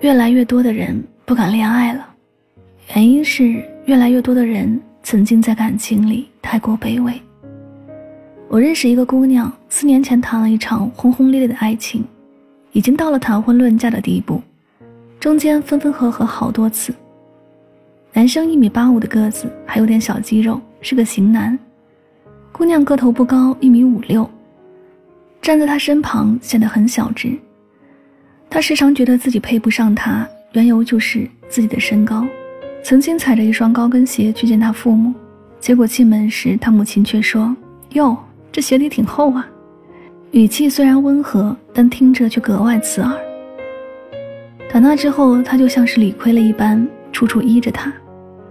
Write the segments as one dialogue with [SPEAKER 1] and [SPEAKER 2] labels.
[SPEAKER 1] 越来越多的人不敢恋爱了，原因是越来越多的人曾经在感情里太过卑微。我认识一个姑娘，四年前谈了一场轰轰烈烈的爱情，已经到了谈婚论嫁的地步，中间分分合合好多次。男生一米八五的个子，还有点小肌肉，是个型男。姑娘个头不高，一米五六，站在他身旁显得很小只。他时常觉得自己配不上他，缘由就是自己的身高。曾经踩着一双高跟鞋去见他父母，结果进门时，他母亲却说：“哟，这鞋底挺厚啊。”语气虽然温和，但听着却格外刺耳。打那之后，他就像是理亏了一般，处处依着他，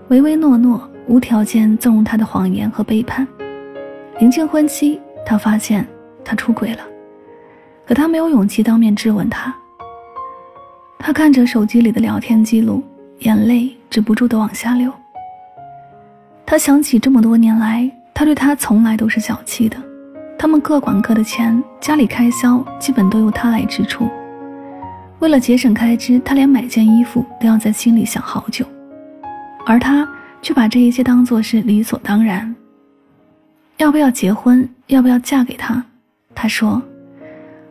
[SPEAKER 1] 唯唯诺诺，无条件纵容他的谎言和背叛。临近婚期，他发现他出轨了，可他没有勇气当面质问他。他看着手机里的聊天记录，眼泪止不住的往下流。他想起这么多年来，他对他从来都是小气的，他们各管各的钱，家里开销基本都由他来支出。为了节省开支，他连买件衣服都要在心里想好久，而他却把这一切当作是理所当然。要不要结婚？要不要嫁给他？他说：“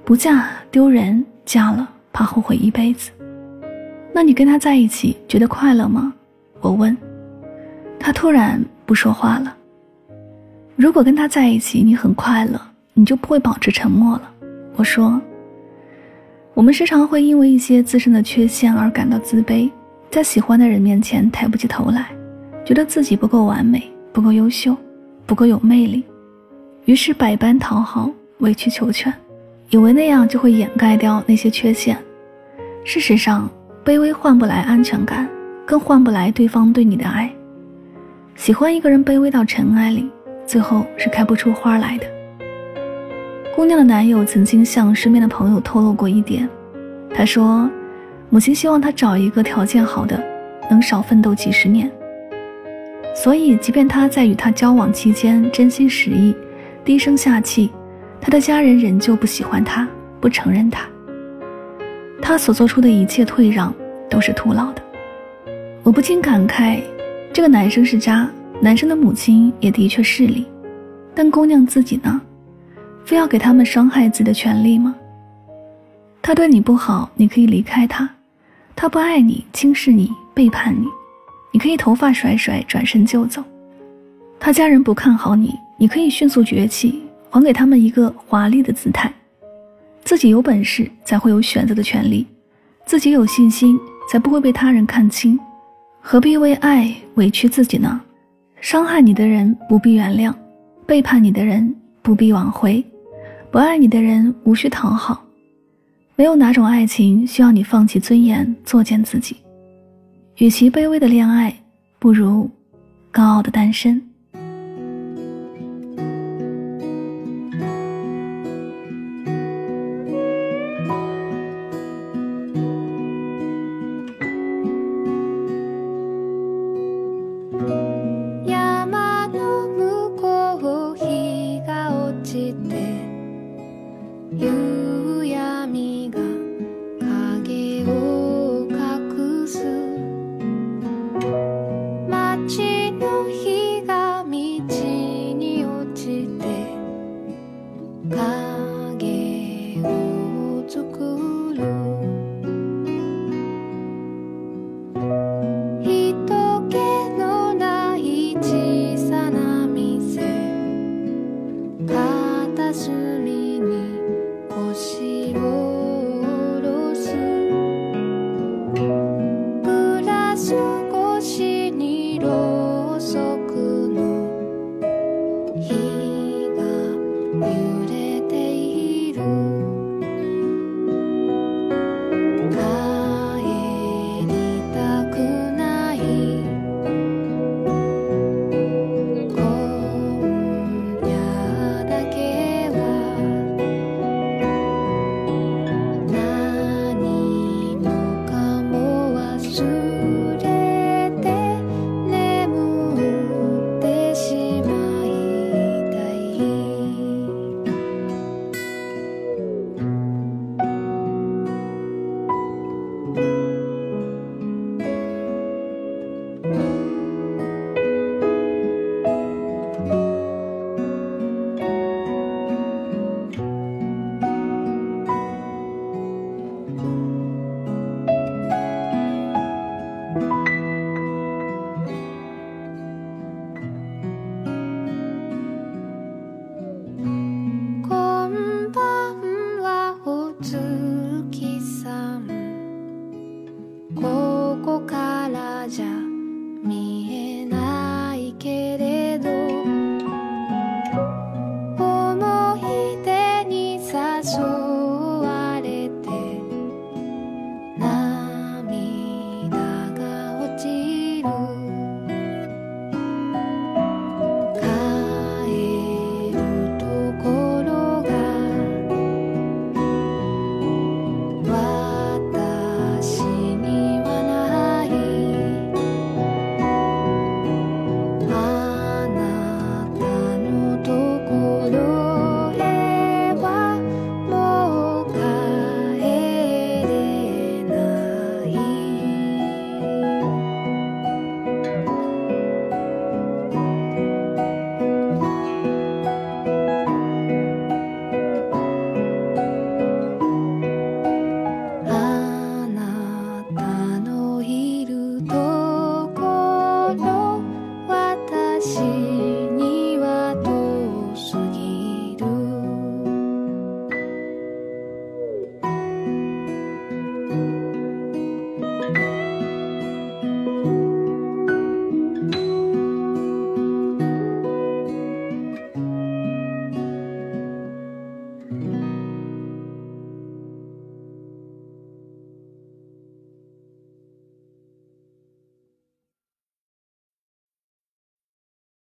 [SPEAKER 1] 不嫁丢人，嫁了怕后悔一辈子。”那你跟他在一起觉得快乐吗？我问。他突然不说话了。如果跟他在一起你很快乐，你就不会保持沉默了。我说。我们时常会因为一些自身的缺陷而感到自卑，在喜欢的人面前抬不起头来，觉得自己不够完美，不够优秀，不够有魅力，于是百般讨好，委曲求全，以为那样就会掩盖掉那些缺陷。事实上。卑微换不来安全感，更换不来对方对你的爱。喜欢一个人卑微到尘埃里，最后是开不出花来的。姑娘的男友曾经向身边的朋友透露过一点，他说，母亲希望他找一个条件好的，能少奋斗几十年。所以，即便他在与他交往期间真心实意，低声下气，他的家人仍旧不喜欢他，不承认他。他所做出的一切退让都是徒劳的，我不禁感慨，这个男生是渣，男生的母亲也的确势利，但姑娘自己呢，非要给他们伤害自己的权利吗？他对你不好，你可以离开他；他不爱你，轻视你，背叛你，你可以头发甩甩，转身就走；他家人不看好你，你可以迅速崛起，还给他们一个华丽的姿态。自己有本事，才会有选择的权利；自己有信心，才不会被他人看轻。何必为爱委屈自己呢？伤害你的人不必原谅，背叛你的人不必挽回，不爱你的人无需讨好。没有哪种爱情需要你放弃尊严，作践自己。与其卑微的恋爱，不如高傲的单身。